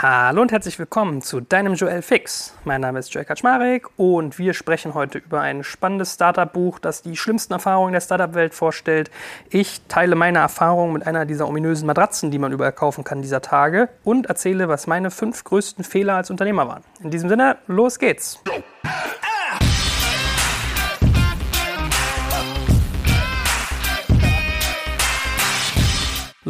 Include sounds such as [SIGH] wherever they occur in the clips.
Hallo und herzlich willkommen zu deinem Joel Fix. Mein Name ist Joel Kaczmarek und wir sprechen heute über ein spannendes Startup-Buch, das die schlimmsten Erfahrungen der Startup-Welt vorstellt. Ich teile meine Erfahrungen mit einer dieser ominösen Matratzen, die man überall kaufen kann dieser Tage und erzähle, was meine fünf größten Fehler als Unternehmer waren. In diesem Sinne, los geht's.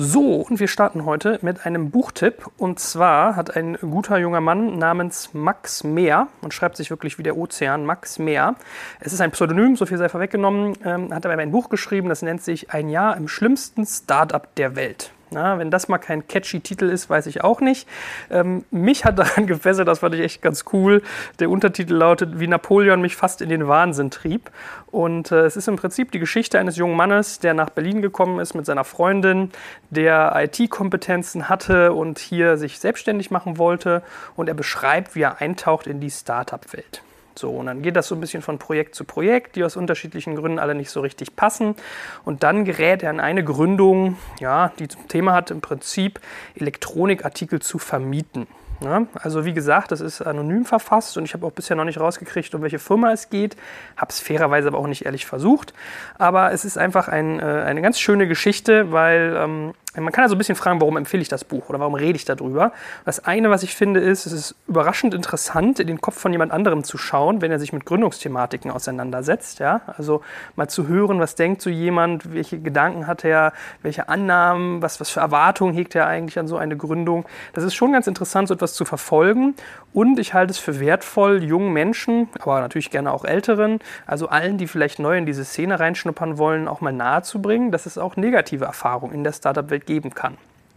So, und wir starten heute mit einem Buchtipp. Und zwar hat ein guter junger Mann namens Max Meer und schreibt sich wirklich wie der Ozean, Max Meer. Es ist ein Pseudonym, so viel sei vorweggenommen, ähm, hat aber ein Buch geschrieben, das nennt sich Ein Jahr im schlimmsten Startup der Welt. Na, wenn das mal kein catchy Titel ist, weiß ich auch nicht. Ähm, mich hat [LAUGHS] daran gefesselt, das fand ich echt ganz cool. Der Untertitel lautet, wie Napoleon mich fast in den Wahnsinn trieb. Und äh, es ist im Prinzip die Geschichte eines jungen Mannes, der nach Berlin gekommen ist mit seiner Freundin, der IT-Kompetenzen hatte und hier sich selbstständig machen wollte. Und er beschreibt, wie er eintaucht in die Startup-Welt. So, und dann geht das so ein bisschen von Projekt zu Projekt, die aus unterschiedlichen Gründen alle nicht so richtig passen. Und dann gerät er an eine Gründung, ja, die zum Thema hat im Prinzip Elektronikartikel zu vermieten. Ja, also wie gesagt, das ist anonym verfasst und ich habe auch bisher noch nicht rausgekriegt, um welche Firma es geht. Habe es fairerweise aber auch nicht ehrlich versucht. Aber es ist einfach ein, äh, eine ganz schöne Geschichte, weil ähm, man kann ja so ein bisschen fragen, warum empfehle ich das Buch oder warum rede ich darüber. Das eine, was ich finde, ist, es ist überraschend interessant, in den Kopf von jemand anderem zu schauen, wenn er sich mit Gründungsthematiken auseinandersetzt. Ja? Also mal zu hören, was denkt so jemand, welche Gedanken hat er, welche Annahmen, was, was für Erwartungen hegt er eigentlich an so eine Gründung. Das ist schon ganz interessant, so etwas zu verfolgen. Und ich halte es für wertvoll, jungen Menschen, aber natürlich gerne auch älteren, also allen, die vielleicht neu in diese Szene reinschnuppern wollen, auch mal nahezubringen, dass es auch negative Erfahrungen in der Startup-Welt geben kann.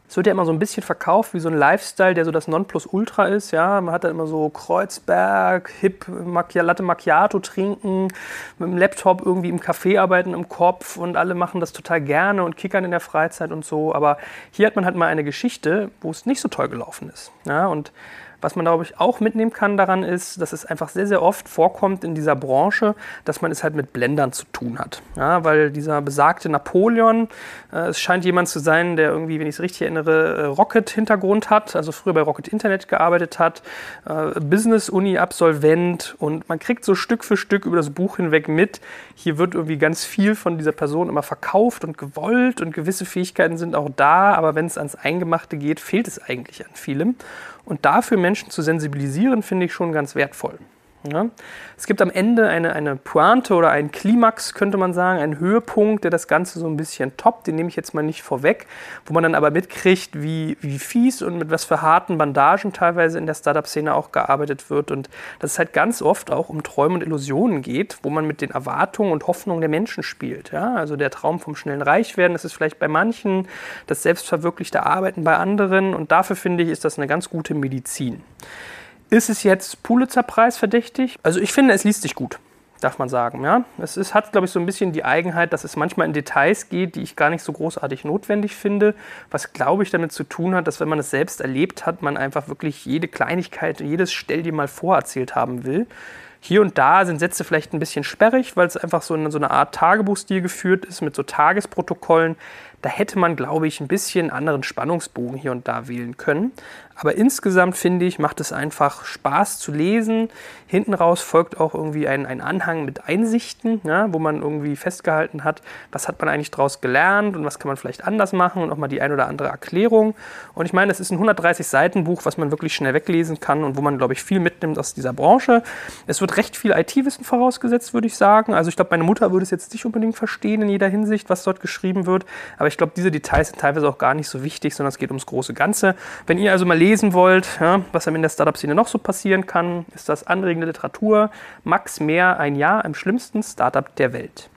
Es wird ja immer so ein bisschen verkauft wie so ein Lifestyle, der so das Nonplusultra ist. Ja, man hat dann immer so Kreuzberg, Hip, Latte Macchiato trinken, mit dem Laptop irgendwie im Café arbeiten im Kopf und alle machen das total gerne und kickern in der Freizeit und so. Aber hier hat man halt mal eine Geschichte, wo es nicht so toll gelaufen ist. Ja, und was man, glaube ich, auch mitnehmen kann daran ist, dass es einfach sehr, sehr oft vorkommt in dieser Branche, dass man es halt mit Blendern zu tun hat. Ja, weil dieser besagte Napoleon, äh, es scheint jemand zu sein, der irgendwie, wenn ich es richtig erinnere, äh, Rocket-Hintergrund hat, also früher bei Rocket Internet gearbeitet hat, äh, Business-Uni-Absolvent und man kriegt so Stück für Stück über das Buch hinweg mit, hier wird irgendwie ganz viel von dieser Person immer verkauft und gewollt und gewisse Fähigkeiten sind auch da, aber wenn es ans Eingemachte geht, fehlt es eigentlich an vielem. Und dafür Menschen zu sensibilisieren, finde ich schon ganz wertvoll. Ja. Es gibt am Ende eine, eine Pointe oder einen Klimax, könnte man sagen, einen Höhepunkt, der das Ganze so ein bisschen toppt. Den nehme ich jetzt mal nicht vorweg, wo man dann aber mitkriegt, wie, wie fies und mit was für harten Bandagen teilweise in der Startup-Szene auch gearbeitet wird. Und dass es halt ganz oft auch um Träume und Illusionen geht, wo man mit den Erwartungen und Hoffnungen der Menschen spielt. Ja. Also der Traum vom schnellen Reichwerden, das ist vielleicht bei manchen, das selbstverwirklichte Arbeiten bei anderen. Und dafür finde ich, ist das eine ganz gute Medizin. Ist es jetzt Pulitzer-Preis verdächtig? Also ich finde, es liest sich gut, darf man sagen. Ja? Es ist, hat, glaube ich, so ein bisschen die Eigenheit, dass es manchmal in Details geht, die ich gar nicht so großartig notwendig finde. Was, glaube ich, damit zu tun hat, dass wenn man es selbst erlebt hat, man einfach wirklich jede Kleinigkeit, jedes Stell dir mal vorerzählt haben will. Hier und da sind Sätze vielleicht ein bisschen sperrig, weil es einfach so eine, so eine Art Tagebuchstil geführt ist mit so Tagesprotokollen. Da hätte man, glaube ich, ein bisschen anderen Spannungsbogen hier und da wählen können. Aber insgesamt finde ich, macht es einfach Spaß zu lesen. Hinten raus folgt auch irgendwie ein, ein Anhang mit Einsichten, ja, wo man irgendwie festgehalten hat, was hat man eigentlich daraus gelernt und was kann man vielleicht anders machen und auch mal die ein oder andere Erklärung. Und ich meine, es ist ein 130 Seiten Buch, was man wirklich schnell weglesen kann und wo man, glaube ich, viel mitnimmt aus dieser Branche. Es wird recht viel IT-Wissen vorausgesetzt, würde ich sagen. Also ich glaube, meine Mutter würde es jetzt nicht unbedingt verstehen in jeder Hinsicht, was dort geschrieben wird. Aber ich glaube, diese Details sind teilweise auch gar nicht so wichtig, sondern es geht ums große Ganze. Wenn ihr also mal lesen wollt, ja, was einem in der Startup-Szene noch so passieren kann, ist das anregende Literatur. Max Mehr, ein Jahr im schlimmsten Startup der Welt.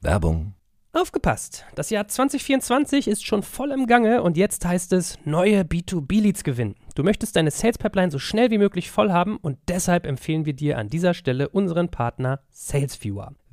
Werbung. Aufgepasst! Das Jahr 2024 ist schon voll im Gange und jetzt heißt es neue B2B-Leads gewinnen. Du möchtest deine Sales Pipeline so schnell wie möglich voll haben und deshalb empfehlen wir dir an dieser Stelle unseren Partner SalesViewer.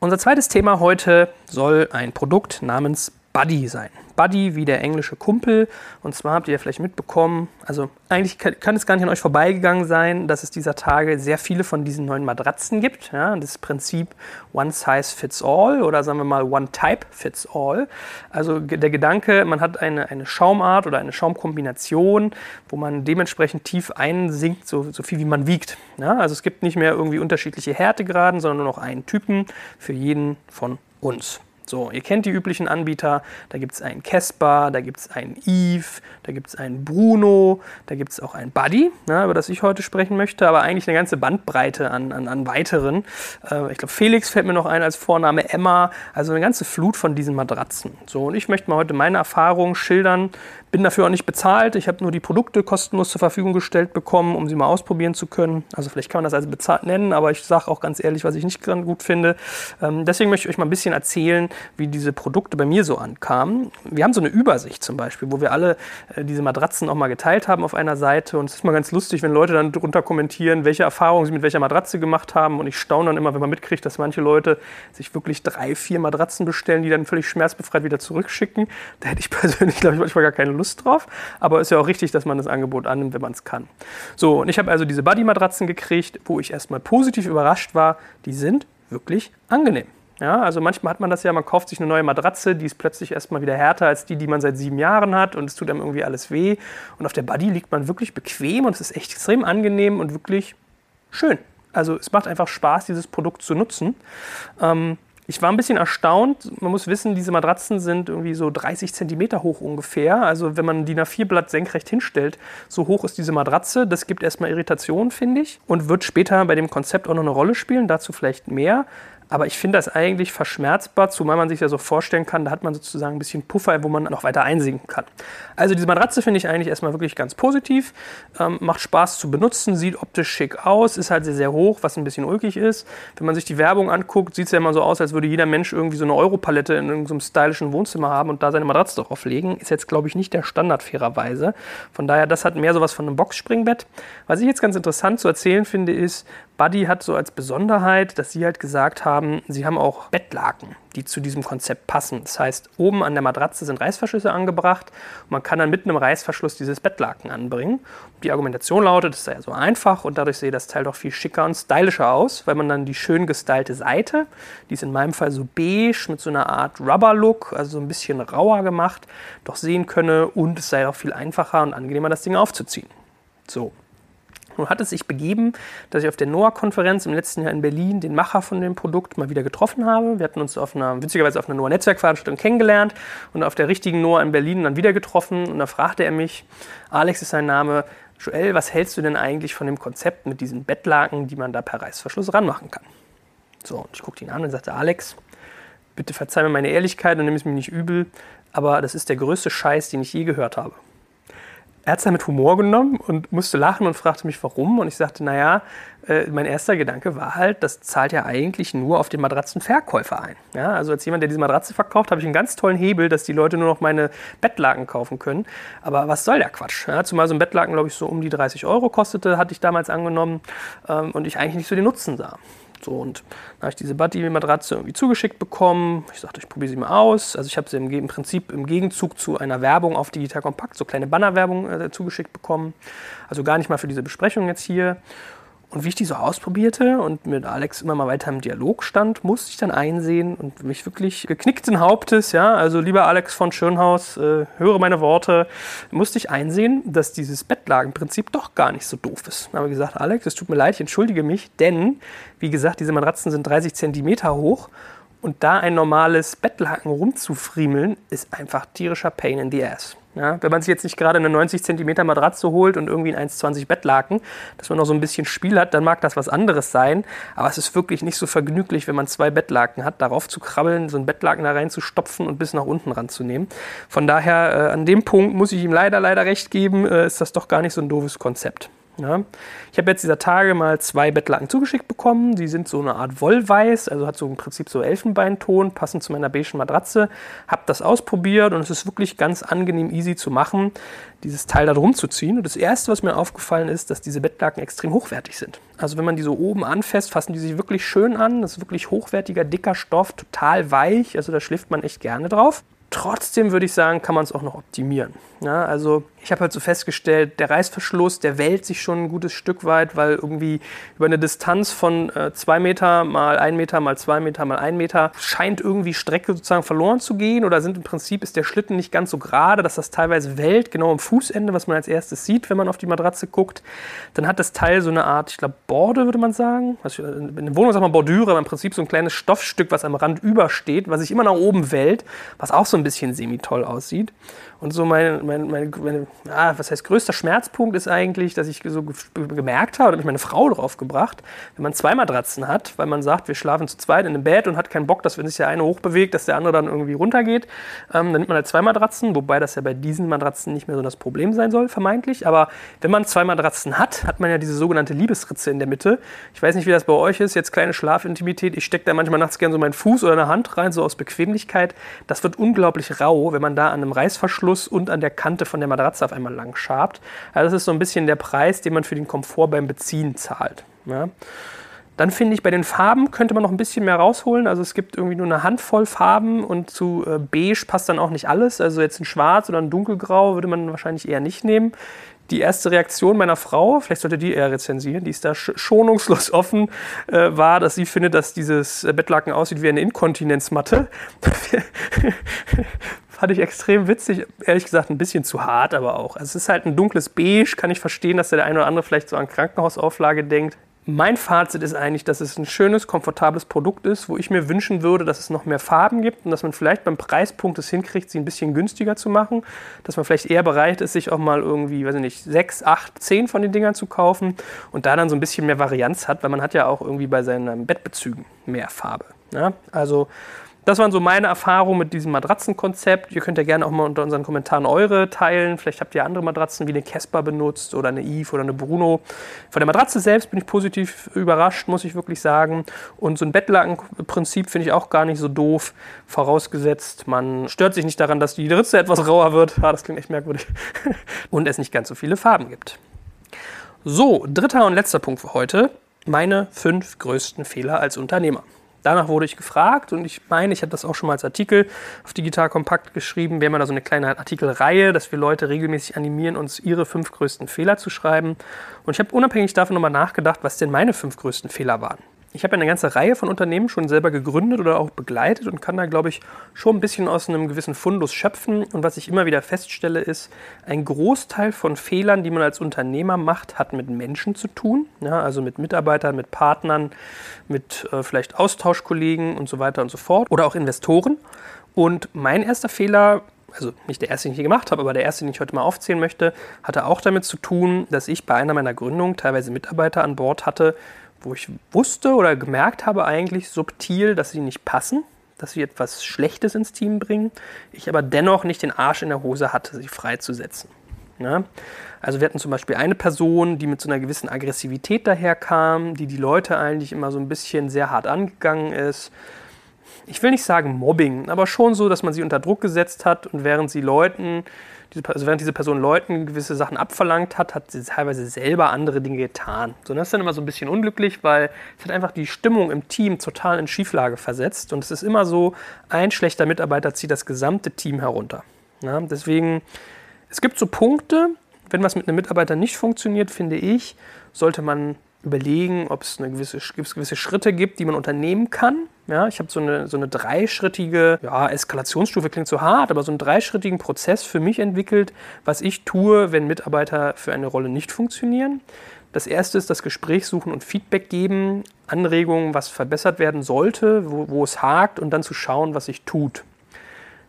Unser zweites Thema heute soll ein Produkt namens Buddy sein. Buddy wie der englische Kumpel. Und zwar habt ihr ja vielleicht mitbekommen, also eigentlich kann, es gar nicht an euch vorbeigegangen sein, dass es dieser Tage sehr viele von diesen neuen Matratzen gibt. Ja, das Prinzip One Size Fits All oder sagen wir mal One Type Fits All. Also der Gedanke, man hat eine, eine Schaumart oder eine Schaumkombination, wo man dementsprechend tief einsinkt, so, so viel wie man wiegt. Ja, also es gibt nicht mehr irgendwie unterschiedliche Härtegraden, sondern nur noch einen Typen für jeden von uns. So, ihr kennt die üblichen Anbieter. Da gibt es einen Casper, da gibt es einen Eve, da gibt es einen Bruno, da gibt es auch einen Buddy, ne, über das ich heute sprechen möchte, aber eigentlich eine ganze Bandbreite an, an, an weiteren. Äh, ich glaube, Felix fällt mir noch ein als Vorname, Emma, also eine ganze Flut von diesen Matratzen. So, und ich möchte mal heute meine Erfahrungen schildern, bin dafür auch nicht bezahlt. Ich habe nur die Produkte kostenlos zur Verfügung gestellt bekommen, um sie mal ausprobieren zu können. Also vielleicht kann man das als bezahlt nennen, aber ich sage auch ganz ehrlich, was ich nicht gut finde. Ähm, deswegen möchte ich euch mal ein bisschen erzählen, wie diese Produkte bei mir so ankamen. Wir haben so eine Übersicht zum Beispiel, wo wir alle äh, diese Matratzen auch mal geteilt haben auf einer Seite. Und es ist mal ganz lustig, wenn Leute dann darunter kommentieren, welche Erfahrungen sie mit welcher Matratze gemacht haben. Und ich staune dann immer, wenn man mitkriegt, dass manche Leute sich wirklich drei, vier Matratzen bestellen, die dann völlig schmerzbefreit wieder zurückschicken. Da hätte ich [LAUGHS] persönlich, glaube ich, manchmal gar keine Lust drauf. Aber ist ja auch richtig, dass man das Angebot annimmt, wenn man es kann. So, und ich habe also diese Buddy-Matratzen gekriegt, wo ich erstmal positiv überrascht war. Die sind wirklich angenehm. Ja, also manchmal hat man das ja, man kauft sich eine neue Matratze, die ist plötzlich erstmal wieder härter als die, die man seit sieben Jahren hat und es tut einem irgendwie alles weh. Und auf der Buddy liegt man wirklich bequem und es ist echt extrem angenehm und wirklich schön. Also es macht einfach Spaß, dieses Produkt zu nutzen. Ähm, ich war ein bisschen erstaunt. Man muss wissen, diese Matratzen sind irgendwie so 30 Zentimeter hoch ungefähr. Also wenn man die nach vier Blatt senkrecht hinstellt, so hoch ist diese Matratze. Das gibt erstmal Irritation, finde ich. Und wird später bei dem Konzept auch noch eine Rolle spielen. Dazu vielleicht mehr. Aber ich finde das eigentlich verschmerzbar, zumal man sich ja so vorstellen kann, da hat man sozusagen ein bisschen Puffer, wo man noch weiter einsinken kann. Also diese Matratze finde ich eigentlich erstmal wirklich ganz positiv, ähm, macht Spaß zu benutzen, sieht optisch schick aus, ist halt sehr, sehr hoch, was ein bisschen ulkig ist. Wenn man sich die Werbung anguckt, sieht es ja immer so aus, als würde jeder Mensch irgendwie so eine Europalette in irgendeinem stylischen Wohnzimmer haben und da seine Matratze drauf legen. Ist jetzt, glaube ich, nicht der Standard fairerweise. Von daher, das hat mehr sowas von einem Boxspringbett. Was ich jetzt ganz interessant zu erzählen finde, ist, Buddy hat so als Besonderheit, dass sie halt gesagt haben, sie haben auch Bettlaken, die zu diesem Konzept passen. Das heißt, oben an der Matratze sind Reißverschlüsse angebracht man kann dann mit einem Reißverschluss dieses Bettlaken anbringen. Die Argumentation lautet, es sei ja so einfach und dadurch sehe das Teil doch viel schicker und stylischer aus, weil man dann die schön gestylte Seite, die ist in meinem Fall so beige mit so einer Art Rubber-Look, also so ein bisschen rauer gemacht, doch sehen könne und es sei auch viel einfacher und angenehmer, das Ding aufzuziehen. So, nun hat es sich begeben, dass ich auf der NOAA-Konferenz im letzten Jahr in Berlin den Macher von dem Produkt mal wieder getroffen habe. Wir hatten uns auf einer, witzigerweise auf einer NOAA-Netzwerkveranstaltung kennengelernt und auf der richtigen NOAA in Berlin dann wieder getroffen. Und da fragte er mich, Alex ist sein Name, Joel, was hältst du denn eigentlich von dem Konzept mit diesen Bettlaken, die man da per Reißverschluss ranmachen kann? So, und ich guckte ihn an und sagte, Alex, bitte verzeih mir meine Ehrlichkeit und nimm es mir nicht übel, aber das ist der größte Scheiß, den ich je gehört habe er hat es dann mit Humor genommen und musste lachen und fragte mich, warum. Und ich sagte, naja, äh, mein erster Gedanke war halt, das zahlt ja eigentlich nur auf den Matratzenverkäufer ein. Ja, also als jemand, der diese Matratze verkauft, habe ich einen ganz tollen Hebel, dass die Leute nur noch meine Bettlaken kaufen können. Aber was soll der Quatsch? Ja, zumal so ein Bettlaken, glaube ich, so um die 30 Euro kostete, hatte ich damals angenommen ähm, und ich eigentlich nicht so den Nutzen sah. So, und dann habe ich diese Buddy-Matratze irgendwie zugeschickt bekommen. Ich sagte, ich probiere sie mal aus. Also ich habe sie im, im, Prinzip im Gegenzug zu einer Werbung auf Digital Kompakt, so kleine Bannerwerbung äh, zugeschickt bekommen. Also gar nicht mal für diese Besprechung jetzt hier. Und wie ich die so ausprobierte und mit Alex immer mal weiter im Dialog stand, musste ich dann einsehen und mich wirklich geknickten Hauptes, ja, also lieber Alex von Schönhaus, äh, höre meine Worte, musste ich einsehen, dass dieses Bettlagenprinzip doch gar nicht so doof ist. Dann habe ich gesagt, Alex, es tut mir leid, ich entschuldige mich, denn, wie gesagt, diese Matratzen sind 30 Zentimeter hoch und da ein normales Bettlaken rumzufriemeln, ist einfach tierischer Pain in the Ass. Ja, wenn man sich jetzt nicht gerade eine 90 cm Matratze holt und irgendwie ein 1,20 Bettlaken, dass man noch so ein bisschen Spiel hat, dann mag das was anderes sein. Aber es ist wirklich nicht so vergnüglich, wenn man zwei Bettlaken hat, darauf zu krabbeln, so ein Bettlaken da reinzustopfen und bis nach unten ranzunehmen. Von daher, äh, an dem Punkt muss ich ihm leider, leider recht geben, äh, ist das doch gar nicht so ein doofes Konzept. Ja. Ich habe jetzt dieser Tage mal zwei Bettlaken zugeschickt bekommen. Die sind so eine Art Wollweiß, also hat so im Prinzip so Elfenbeinton, passend zu meiner beigen Matratze. Habe das ausprobiert und es ist wirklich ganz angenehm easy zu machen, dieses Teil da drum zu ziehen. Und das Erste, was mir aufgefallen ist, dass diese Bettlaken extrem hochwertig sind. Also wenn man die so oben anfasst, fassen die sich wirklich schön an. Das ist wirklich hochwertiger, dicker Stoff, total weich. Also da schläft man echt gerne drauf. Trotzdem würde ich sagen, kann man es auch noch optimieren. Ja, also ich habe halt so festgestellt, der Reißverschluss, der wählt sich schon ein gutes Stück weit, weil irgendwie über eine Distanz von 2 äh, Meter mal 1 Meter mal 2 Meter mal 1 Meter scheint irgendwie Strecke sozusagen verloren zu gehen oder sind im Prinzip ist der Schlitten nicht ganz so gerade, dass das teilweise wählt, genau am Fußende, was man als erstes sieht, wenn man auf die Matratze guckt. Dann hat das Teil so eine Art, ich glaube, Borde würde man sagen. Also in der Wohnung sagt man Bordüre, aber im Prinzip so ein kleines Stoffstück, was am Rand übersteht, was sich immer nach oben wählt, was auch so ein bisschen semi-toll aussieht. Und so mein, mein, mein, meine, ah, was heißt größter Schmerzpunkt ist eigentlich, dass ich so gemerkt habe, da habe ich meine Frau drauf gebracht, wenn man zwei Matratzen hat, weil man sagt, wir schlafen zu zweit in einem Bett und hat keinen Bock, dass wenn sich der eine hochbewegt, dass der andere dann irgendwie runtergeht, ähm, dann nimmt man halt zwei Matratzen, wobei das ja bei diesen Matratzen nicht mehr so das Problem sein soll, vermeintlich. Aber wenn man zwei Matratzen hat, hat man ja diese sogenannte Liebesritze in der Mitte. Ich weiß nicht, wie das bei euch ist, jetzt kleine Schlafintimität. Ich stecke da manchmal nachts gerne so meinen Fuß oder eine Hand rein, so aus Bequemlichkeit. Das wird unglaublich rau, wenn man da an einem Reißverschluss Verschluss und an der Kante von der Matratze auf einmal lang schabt. Also das ist so ein bisschen der Preis, den man für den Komfort beim Beziehen zahlt. Ja. Dann finde ich, bei den Farben könnte man noch ein bisschen mehr rausholen. Also es gibt irgendwie nur eine Handvoll Farben und zu äh, beige passt dann auch nicht alles. Also jetzt ein Schwarz oder ein Dunkelgrau würde man wahrscheinlich eher nicht nehmen. Die erste Reaktion meiner Frau, vielleicht sollte die eher rezensieren, die ist da schonungslos offen, äh, war, dass sie findet, dass dieses Bettlaken aussieht wie eine Inkontinenzmatte. Fand ich extrem witzig. Ehrlich gesagt, ein bisschen zu hart, aber auch. Also es ist halt ein dunkles Beige. Kann ich verstehen, dass der eine oder andere vielleicht so an Krankenhausauflage denkt. Mein Fazit ist eigentlich, dass es ein schönes, komfortables Produkt ist, wo ich mir wünschen würde, dass es noch mehr Farben gibt und dass man vielleicht beim Preispunkt es hinkriegt, sie ein bisschen günstiger zu machen. Dass man vielleicht eher bereit ist, sich auch mal irgendwie, weiß ich nicht, sechs, acht, zehn von den Dingern zu kaufen und da dann so ein bisschen mehr Varianz hat, weil man hat ja auch irgendwie bei seinen Bettbezügen mehr Farbe. Ja? Also das waren so meine Erfahrungen mit diesem Matratzenkonzept. Ihr könnt ja gerne auch mal unter unseren Kommentaren eure teilen. Vielleicht habt ihr andere Matratzen wie eine Casper benutzt oder eine Eve oder eine Bruno. Von der Matratze selbst bin ich positiv überrascht, muss ich wirklich sagen. Und so ein Bettlakenprinzip finde ich auch gar nicht so doof. Vorausgesetzt, man stört sich nicht daran, dass die Ritze etwas rauer wird. Ja, das klingt echt merkwürdig. [LAUGHS] und es nicht ganz so viele Farben gibt. So, dritter und letzter Punkt für heute. Meine fünf größten Fehler als Unternehmer. Danach wurde ich gefragt und ich meine, ich habe das auch schon mal als Artikel auf Digital Kompakt geschrieben. Wir haben da so eine kleine Artikelreihe, dass wir Leute regelmäßig animieren, uns ihre fünf größten Fehler zu schreiben. Und ich habe unabhängig davon nochmal nachgedacht, was denn meine fünf größten Fehler waren ich habe eine ganze Reihe von Unternehmen schon selber gegründet oder auch begleitet und kann da, glaube ich, schon ein bisschen aus einem gewissen Fundus schöpfen. Und was ich immer wieder feststelle, ist, ein Großteil von Fehlern, die man als Unternehmer macht, hat mit Menschen zu tun. Ja, also mit Mitarbeitern, mit Partnern, mit äh, vielleicht Austauschkollegen und so weiter und so fort. Oder auch Investoren. Und mein erster Fehler also nicht der erste, den ich gemacht habe, aber der erste, den ich heute mal aufzählen möchte, hatte auch damit zu tun, dass ich bei einer meiner Gründungen teilweise Mitarbeiter an Bord hatte, wo ich wusste oder gemerkt habe eigentlich subtil, dass sie nicht passen, dass sie etwas Schlechtes ins Team bringen, ich aber dennoch nicht den Arsch in der Hose hatte, sie freizusetzen. Ja? Also wir hatten zum Beispiel eine Person, die mit so einer gewissen Aggressivität daherkam, die die Leute eigentlich immer so ein bisschen sehr hart angegangen ist. Ich will nicht sagen Mobbing, aber schon so, dass man sie unter Druck gesetzt hat und während sie Leuten also während diese Person Leuten gewisse Sachen abverlangt hat, hat sie teilweise selber andere Dinge getan. So, das ist dann immer so ein bisschen unglücklich, weil es hat einfach die Stimmung im Team total in Schieflage versetzt. Und es ist immer so, ein schlechter Mitarbeiter zieht das gesamte Team herunter. Ja, deswegen, es gibt so Punkte, wenn was mit einem Mitarbeiter nicht funktioniert, finde ich, sollte man überlegen, ob es eine gewisse, gewisse Schritte gibt, die man unternehmen kann. Ja, ich habe so eine, so eine dreischrittige, ja, Eskalationsstufe klingt so hart, aber so einen dreischrittigen Prozess für mich entwickelt, was ich tue, wenn Mitarbeiter für eine Rolle nicht funktionieren. Das erste ist das Gespräch suchen und Feedback geben, Anregungen, was verbessert werden sollte, wo, wo es hakt und dann zu schauen, was sich tut.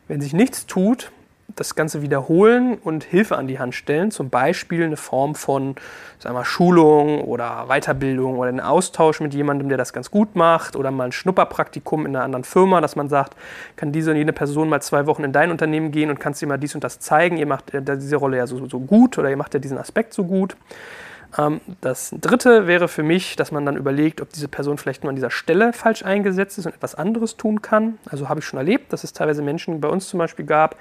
Wenn sich nichts tut, das Ganze wiederholen und Hilfe an die Hand stellen, zum Beispiel eine Form von sagen wir, Schulung oder Weiterbildung oder einen Austausch mit jemandem, der das ganz gut macht. Oder mal ein Schnupperpraktikum in einer anderen Firma, dass man sagt, kann diese und jene Person mal zwei Wochen in dein Unternehmen gehen und kannst dir mal dies und das zeigen, ihr macht diese Rolle ja so, so gut oder ihr macht ja diesen Aspekt so gut. Ähm, das dritte wäre für mich, dass man dann überlegt, ob diese Person vielleicht nur an dieser Stelle falsch eingesetzt ist und etwas anderes tun kann. Also habe ich schon erlebt, dass es teilweise Menschen bei uns zum Beispiel gab,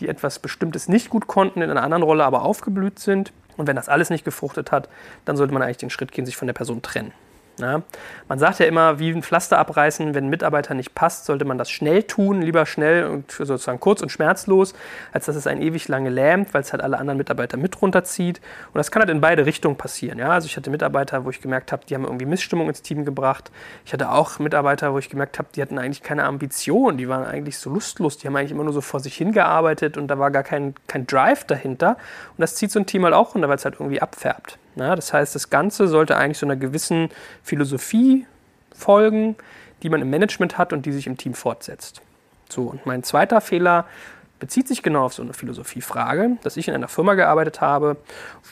die etwas Bestimmtes nicht gut konnten, in einer anderen Rolle aber aufgeblüht sind. Und wenn das alles nicht gefruchtet hat, dann sollte man eigentlich den Schritt gehen, sich von der Person trennen. Ja, man sagt ja immer, wie ein Pflaster abreißen, wenn ein Mitarbeiter nicht passt, sollte man das schnell tun, lieber schnell und sozusagen kurz und schmerzlos, als dass es einen ewig lange lähmt, weil es halt alle anderen Mitarbeiter mit runterzieht. Und das kann halt in beide Richtungen passieren. Ja, also ich hatte Mitarbeiter, wo ich gemerkt habe, die haben irgendwie Missstimmung ins Team gebracht. Ich hatte auch Mitarbeiter, wo ich gemerkt habe, die hatten eigentlich keine Ambition, die waren eigentlich so lustlos, die haben eigentlich immer nur so vor sich hingearbeitet und da war gar kein, kein Drive dahinter. Und das zieht so ein Team halt auch runter, weil es halt irgendwie abfärbt. Ja, das heißt, das Ganze sollte eigentlich so einer gewissen Philosophie folgen, die man im Management hat und die sich im Team fortsetzt. So, und mein zweiter Fehler bezieht sich genau auf so eine Philosophiefrage, dass ich in einer Firma gearbeitet habe,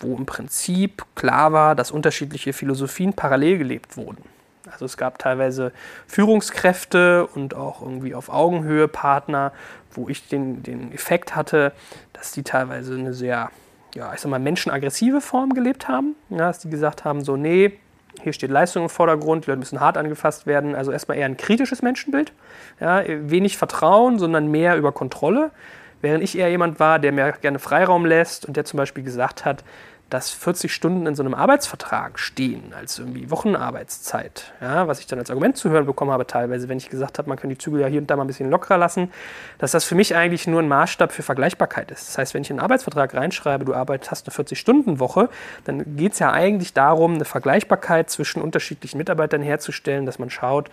wo im Prinzip klar war, dass unterschiedliche Philosophien parallel gelebt wurden. Also es gab teilweise Führungskräfte und auch irgendwie auf Augenhöhe Partner, wo ich den, den Effekt hatte, dass die teilweise eine sehr ja, ich sag mal, menschenaggressive Form gelebt haben. Ja, dass die gesagt haben, so, nee, hier steht Leistung im Vordergrund, die Leute müssen hart angefasst werden. Also erstmal eher ein kritisches Menschenbild. Ja, wenig Vertrauen, sondern mehr über Kontrolle. Während ich eher jemand war, der mir gerne Freiraum lässt und der zum Beispiel gesagt hat, dass 40 Stunden in so einem Arbeitsvertrag stehen, als irgendwie Wochenarbeitszeit. Ja, was ich dann als Argument zu hören bekommen habe, teilweise, wenn ich gesagt habe, man kann die Zügel ja hier und da mal ein bisschen lockerer lassen, dass das für mich eigentlich nur ein Maßstab für Vergleichbarkeit ist. Das heißt, wenn ich in einen Arbeitsvertrag reinschreibe, du arbeitest, hast eine 40-Stunden-Woche, dann geht es ja eigentlich darum, eine Vergleichbarkeit zwischen unterschiedlichen Mitarbeitern herzustellen, dass man schaut,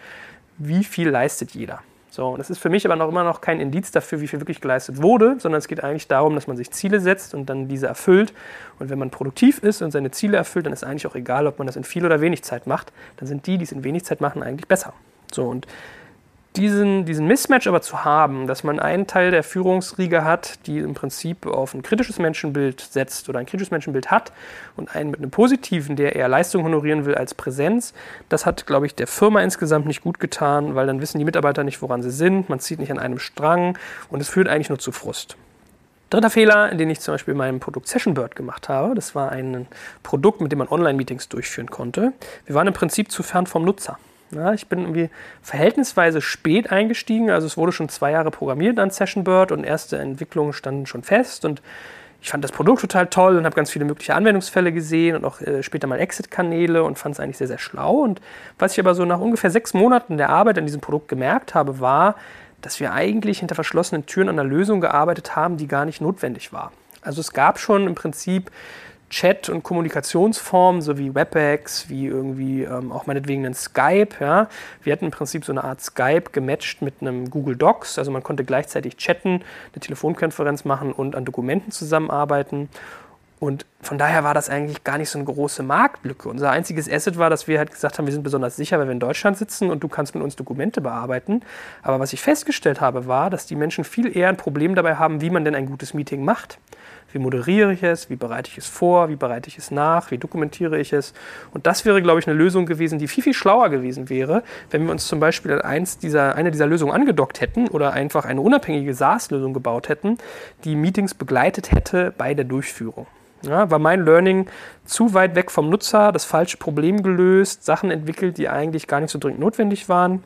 wie viel leistet jeder. So, das ist für mich aber noch immer noch kein Indiz dafür, wie viel wirklich geleistet wurde, sondern es geht eigentlich darum, dass man sich Ziele setzt und dann diese erfüllt. Und wenn man produktiv ist und seine Ziele erfüllt, dann ist eigentlich auch egal, ob man das in viel oder wenig Zeit macht. Dann sind die, die es in wenig Zeit machen, eigentlich besser. So, und diesen, diesen Mismatch aber zu haben, dass man einen Teil der Führungsriege hat, die im Prinzip auf ein kritisches Menschenbild setzt oder ein kritisches Menschenbild hat und einen mit einem positiven, der eher Leistung honorieren will als Präsenz, das hat, glaube ich, der Firma insgesamt nicht gut getan, weil dann wissen die Mitarbeiter nicht, woran sie sind, man zieht nicht an einem Strang und es führt eigentlich nur zu Frust. Dritter Fehler, den ich zum Beispiel in meinem Produkt Session Bird gemacht habe, das war ein Produkt, mit dem man Online-Meetings durchführen konnte. Wir waren im Prinzip zu fern vom Nutzer. Ja, ich bin irgendwie verhältnisweise spät eingestiegen. Also es wurde schon zwei Jahre programmiert an Sessionbird und erste Entwicklungen standen schon fest. Und ich fand das Produkt total toll und habe ganz viele mögliche Anwendungsfälle gesehen und auch äh, später mal Exit-Kanäle und fand es eigentlich sehr, sehr schlau. Und was ich aber so nach ungefähr sechs Monaten der Arbeit an diesem Produkt gemerkt habe, war, dass wir eigentlich hinter verschlossenen Türen an einer Lösung gearbeitet haben, die gar nicht notwendig war. Also es gab schon im Prinzip Chat- und Kommunikationsformen, so wie WebEx, wie irgendwie ähm, auch meinetwegen ein Skype. Ja. Wir hatten im Prinzip so eine Art Skype gematcht mit einem Google Docs. Also man konnte gleichzeitig chatten, eine Telefonkonferenz machen und an Dokumenten zusammenarbeiten. Und von daher war das eigentlich gar nicht so eine große Marktlücke. Unser einziges Asset war, dass wir halt gesagt haben, wir sind besonders sicher, weil wir in Deutschland sitzen und du kannst mit uns Dokumente bearbeiten. Aber was ich festgestellt habe, war, dass die Menschen viel eher ein Problem dabei haben, wie man denn ein gutes Meeting macht. Wie moderiere ich es? Wie bereite ich es vor? Wie bereite ich es nach? Wie dokumentiere ich es? Und das wäre, glaube ich, eine Lösung gewesen, die viel, viel schlauer gewesen wäre, wenn wir uns zum Beispiel eins dieser, eine dieser Lösungen angedockt hätten oder einfach eine unabhängige SaaS-Lösung gebaut hätten, die Meetings begleitet hätte bei der Durchführung. Ja, war mein Learning zu weit weg vom Nutzer, das falsche Problem gelöst, Sachen entwickelt, die eigentlich gar nicht so dringend notwendig waren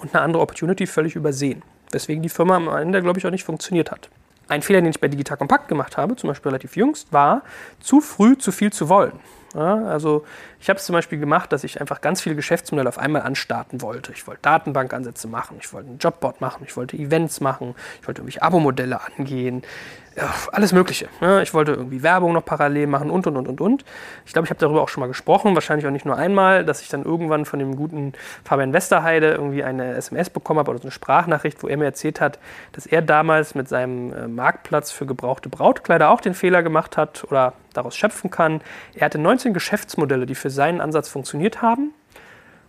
und eine andere Opportunity völlig übersehen. Weswegen die Firma am Ende, glaube ich, auch nicht funktioniert hat. Ein Fehler, den ich bei Digital Compact gemacht habe, zum Beispiel relativ jüngst, war, zu früh zu viel zu wollen. Ja, also ich habe es zum Beispiel gemacht, dass ich einfach ganz viele Geschäftsmodelle auf einmal anstarten wollte. Ich wollte Datenbankansätze machen, ich wollte ein Jobboard machen, ich wollte Events machen, ich wollte irgendwelche Abo-Modelle angehen. ja, alles Mögliche. Ne? Ich wollte irgendwie Werbung noch parallel machen und, und, und, und, und. Ich glaube, ich habe darüber auch schon mal gesprochen, wahrscheinlich auch nicht nur einmal, dass ich dann irgendwann von dem guten Fabian Westerheide irgendwie eine SMS bekommen habe oder so eine Sprachnachricht, wo er mir erzählt hat, dass er damals mit seinem äh, Marktplatz für gebrauchte Brautkleider auch den Fehler gemacht hat oder daraus schöpfen kann. Er hatte 19 Geschäftsmodelle, die für seinen Ansatz funktioniert haben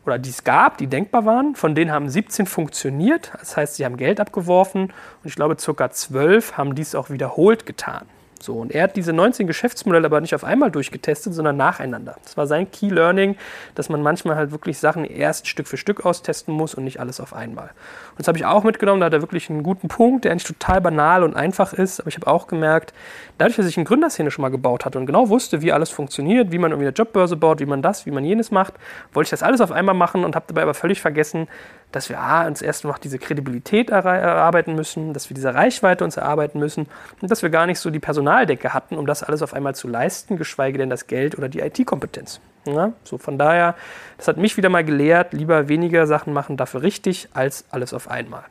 oder die es gab, die denkbar waren. Von denen haben 17 funktioniert. Das heißt, sie haben Geld abgeworfen und ich glaube, ca. 12 haben dies auch wiederholt getan. So, und er hat diese 19 Geschäftsmodelle aber nicht auf einmal durchgetestet, sondern nacheinander. Das war sein Key Learning, dass man manchmal halt wirklich Sachen erst Stück für Stück austesten muss und nicht alles auf einmal. Und das habe ich auch mitgenommen, da hat er wirklich einen guten Punkt, der eigentlich total banal und einfach ist, aber ich habe auch gemerkt, dadurch, dass ich eine Gründerszene schon mal gebaut hatte und genau wusste, wie alles funktioniert, wie man irgendwie eine Jobbörse baut, wie man das, wie man jenes macht, wollte ich das alles auf einmal machen und habe dabei aber völlig vergessen, dass wir A, uns erst noch diese Kredibilität erarbeiten müssen, dass wir diese Reichweite uns erarbeiten müssen und dass wir gar nicht so die Personaldecke hatten, um das alles auf einmal zu leisten, geschweige denn das Geld oder die IT-Kompetenz. Ja, so von daher, das hat mich wieder mal gelehrt, lieber weniger Sachen machen, dafür richtig, als alles auf einmal.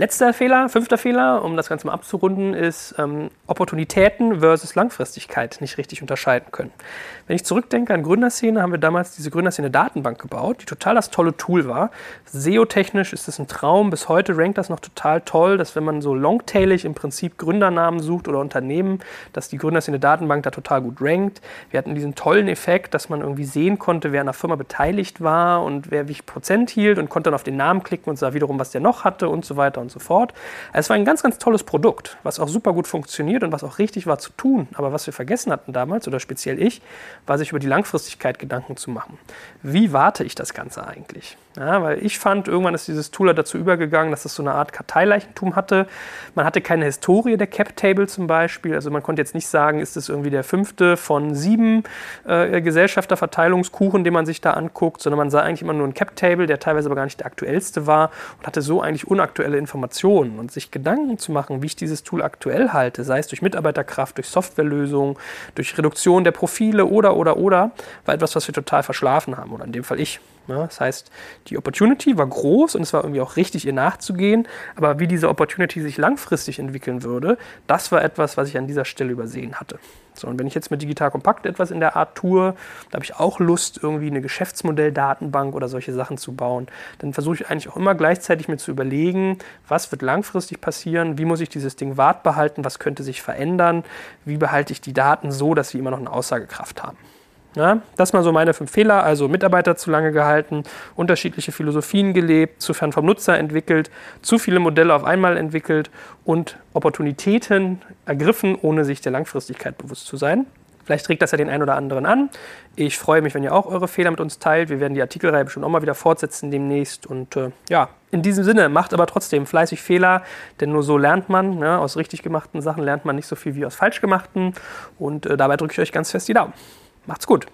Letzter Fehler, fünfter Fehler, um das Ganze mal abzurunden, ist ähm, Opportunitäten versus Langfristigkeit nicht richtig unterscheiden können. Wenn ich zurückdenke an Gründerszene, haben wir damals diese Gründerszene-Datenbank gebaut, die total das tolle Tool war. SEO-technisch ist das ein Traum. Bis heute rankt das noch total toll, dass wenn man so longtailig im Prinzip Gründernamen sucht oder Unternehmen, dass die Gründerszene-Datenbank da total gut rankt. Wir hatten diesen tollen Effekt, dass man irgendwie sehen konnte, wer an der Firma beteiligt war und wer wie viel Prozent hielt und konnte dann auf den Namen klicken und sah wiederum, was der noch hatte und so weiter und so fort. Es war ein ganz, ganz tolles Produkt, was auch super gut funktioniert und was auch richtig war zu tun. Aber was wir vergessen hatten damals, oder speziell ich, war sich über die Langfristigkeit Gedanken zu machen. Wie warte ich das Ganze eigentlich? Ja, weil ich fand, irgendwann ist dieses Tool dazu übergegangen, dass es so eine Art Karteileichentum hatte. Man hatte keine Historie der Cap-Table zum Beispiel. Also man konnte jetzt nicht sagen, ist es irgendwie der fünfte von sieben äh, Gesellschafterverteilungskuchen, den man sich da anguckt, sondern man sah eigentlich immer nur einen Cap-Table, der teilweise aber gar nicht der aktuellste war und hatte so eigentlich unaktuelle Informationen. Und sich Gedanken zu machen, wie ich dieses Tool aktuell halte, sei es durch Mitarbeiterkraft, durch Softwarelösungen, durch Reduktion der Profile oder, oder, oder, war etwas, was wir total verschlafen haben. Oder in dem Fall ich. Ja, das heißt, die Opportunity war groß und es war irgendwie auch richtig, ihr nachzugehen. Aber wie diese Opportunity sich langfristig entwickeln würde, das war etwas, was ich an dieser Stelle übersehen hatte. So, und wenn ich jetzt mit Digital Kompakt etwas in der Art tue, da habe ich auch Lust, irgendwie eine Geschäftsmodell-Datenbank oder solche Sachen zu bauen. Dann versuche ich eigentlich auch immer gleichzeitig mir zu überlegen, was wird langfristig passieren, wie muss ich dieses Ding wart behalten, was könnte sich verändern, wie behalte ich die Daten so, dass sie immer noch eine Aussagekraft haben. Ja, das mal so meine fünf Fehler. Also Mitarbeiter zu lange gehalten, unterschiedliche Philosophien gelebt, zu fern vom Nutzer entwickelt, zu viele Modelle auf einmal entwickelt und Opportunitäten ergriffen, ohne sich der Langfristigkeit bewusst zu sein. Vielleicht regt das ja den einen oder anderen an. Ich freue mich, wenn ihr auch eure Fehler mit uns teilt. Wir werden die Artikelreihe bestimmt auch mal wieder fortsetzen demnächst. Und äh, ja, in diesem Sinne, macht aber trotzdem fleißig Fehler, denn nur so lernt man. Ne? Aus richtig gemachten Sachen lernt man nicht so viel wie aus falsch gemachten. Und äh, dabei drücke ich euch ganz fest die Daumen. Macht's gut.